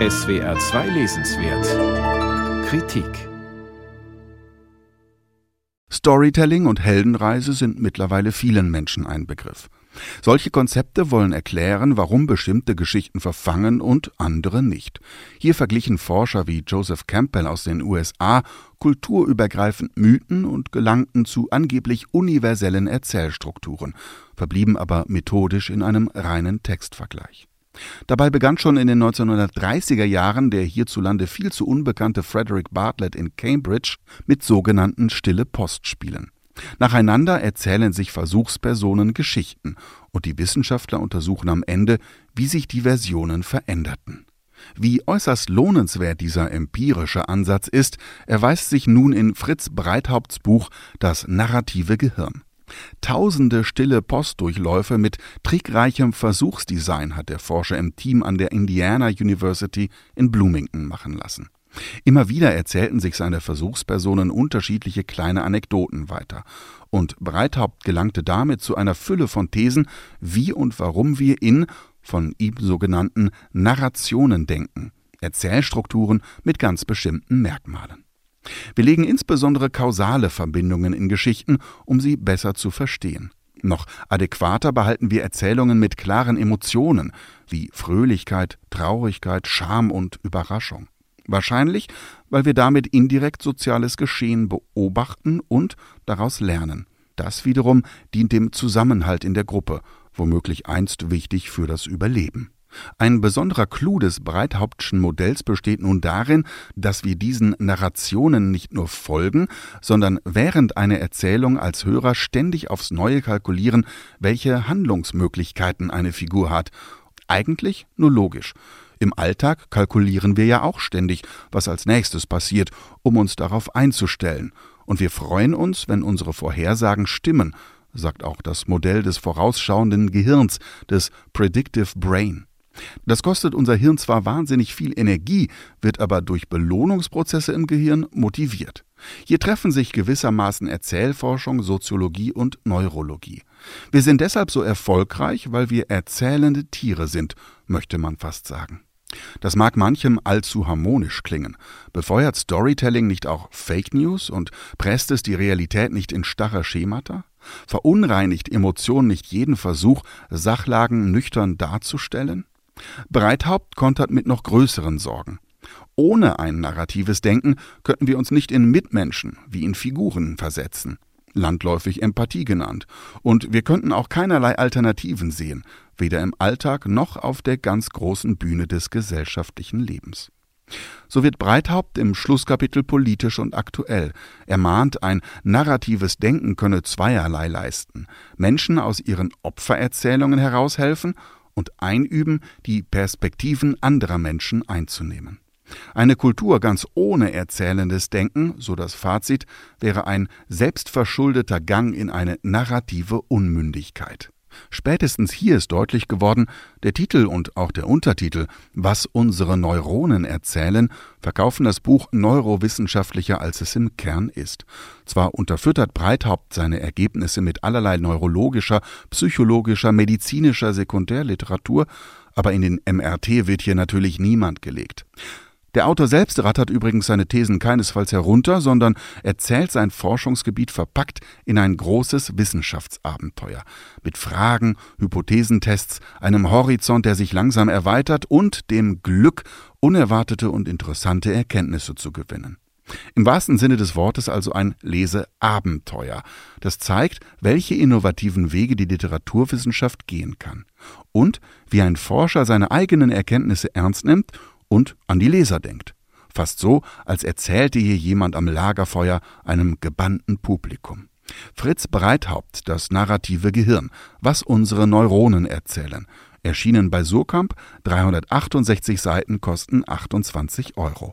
SWR 2 Lesenswert Kritik Storytelling und Heldenreise sind mittlerweile vielen Menschen ein Begriff. Solche Konzepte wollen erklären, warum bestimmte Geschichten verfangen und andere nicht. Hier verglichen Forscher wie Joseph Campbell aus den USA kulturübergreifend Mythen und gelangten zu angeblich universellen Erzählstrukturen, verblieben aber methodisch in einem reinen Textvergleich. Dabei begann schon in den 1930er Jahren der hierzulande viel zu unbekannte Frederick Bartlett in Cambridge mit sogenannten Stille Postspielen. Nacheinander erzählen sich Versuchspersonen Geschichten und die Wissenschaftler untersuchen am Ende, wie sich die Versionen veränderten. Wie äußerst lohnenswert dieser empirische Ansatz ist, erweist sich nun in Fritz Breithaupts Buch Das narrative Gehirn. Tausende stille Postdurchläufe mit trickreichem Versuchsdesign hat der Forscher im Team an der Indiana University in Bloomington machen lassen. Immer wieder erzählten sich seine Versuchspersonen unterschiedliche kleine Anekdoten weiter, und Breithaupt gelangte damit zu einer Fülle von Thesen, wie und warum wir in von ihm sogenannten Narrationen denken, Erzählstrukturen mit ganz bestimmten Merkmalen. Wir legen insbesondere kausale Verbindungen in Geschichten, um sie besser zu verstehen. Noch adäquater behalten wir Erzählungen mit klaren Emotionen wie Fröhlichkeit, Traurigkeit, Scham und Überraschung. Wahrscheinlich, weil wir damit indirekt soziales Geschehen beobachten und daraus lernen. Das wiederum dient dem Zusammenhalt in der Gruppe, womöglich einst wichtig für das Überleben. Ein besonderer Clou des Breithauptschen Modells besteht nun darin, dass wir diesen Narrationen nicht nur folgen, sondern während einer Erzählung als Hörer ständig aufs Neue kalkulieren, welche Handlungsmöglichkeiten eine Figur hat. Eigentlich nur logisch. Im Alltag kalkulieren wir ja auch ständig, was als nächstes passiert, um uns darauf einzustellen. Und wir freuen uns, wenn unsere Vorhersagen stimmen, sagt auch das Modell des vorausschauenden Gehirns, des Predictive Brain. Das kostet unser Hirn zwar wahnsinnig viel Energie, wird aber durch Belohnungsprozesse im Gehirn motiviert. Hier treffen sich gewissermaßen Erzählforschung, Soziologie und Neurologie. Wir sind deshalb so erfolgreich, weil wir erzählende Tiere sind, möchte man fast sagen. Das mag manchem allzu harmonisch klingen. Befeuert Storytelling nicht auch Fake News und presst es die Realität nicht in starre Schemata? Verunreinigt Emotionen nicht jeden Versuch, Sachlagen nüchtern darzustellen? Breithaupt kontert mit noch größeren Sorgen. Ohne ein narratives Denken könnten wir uns nicht in Mitmenschen wie in Figuren versetzen, landläufig Empathie genannt, und wir könnten auch keinerlei Alternativen sehen, weder im Alltag noch auf der ganz großen Bühne des gesellschaftlichen Lebens. So wird Breithaupt im Schlusskapitel politisch und aktuell. Er mahnt, ein narratives Denken könne zweierlei leisten. Menschen aus ihren Opfererzählungen heraushelfen und einüben, die Perspektiven anderer Menschen einzunehmen. Eine Kultur ganz ohne erzählendes Denken, so das Fazit, wäre ein selbstverschuldeter Gang in eine narrative Unmündigkeit. Spätestens hier ist deutlich geworden, der Titel und auch der Untertitel Was unsere Neuronen erzählen verkaufen das Buch neurowissenschaftlicher, als es im Kern ist. Zwar unterfüttert Breithaupt seine Ergebnisse mit allerlei neurologischer, psychologischer, medizinischer Sekundärliteratur, aber in den MRT wird hier natürlich niemand gelegt. Der Autor selbst rattert übrigens seine Thesen keinesfalls herunter, sondern erzählt sein Forschungsgebiet verpackt in ein großes Wissenschaftsabenteuer. Mit Fragen, Hypothesentests, einem Horizont, der sich langsam erweitert und dem Glück, unerwartete und interessante Erkenntnisse zu gewinnen. Im wahrsten Sinne des Wortes also ein Leseabenteuer, das zeigt, welche innovativen Wege die Literaturwissenschaft gehen kann und wie ein Forscher seine eigenen Erkenntnisse ernst nimmt und an die Leser denkt. Fast so, als erzählte hier jemand am Lagerfeuer einem gebannten Publikum. Fritz Breithaupt, das narrative Gehirn, was unsere Neuronen erzählen. Erschienen bei Surkamp, 368 Seiten kosten 28 Euro.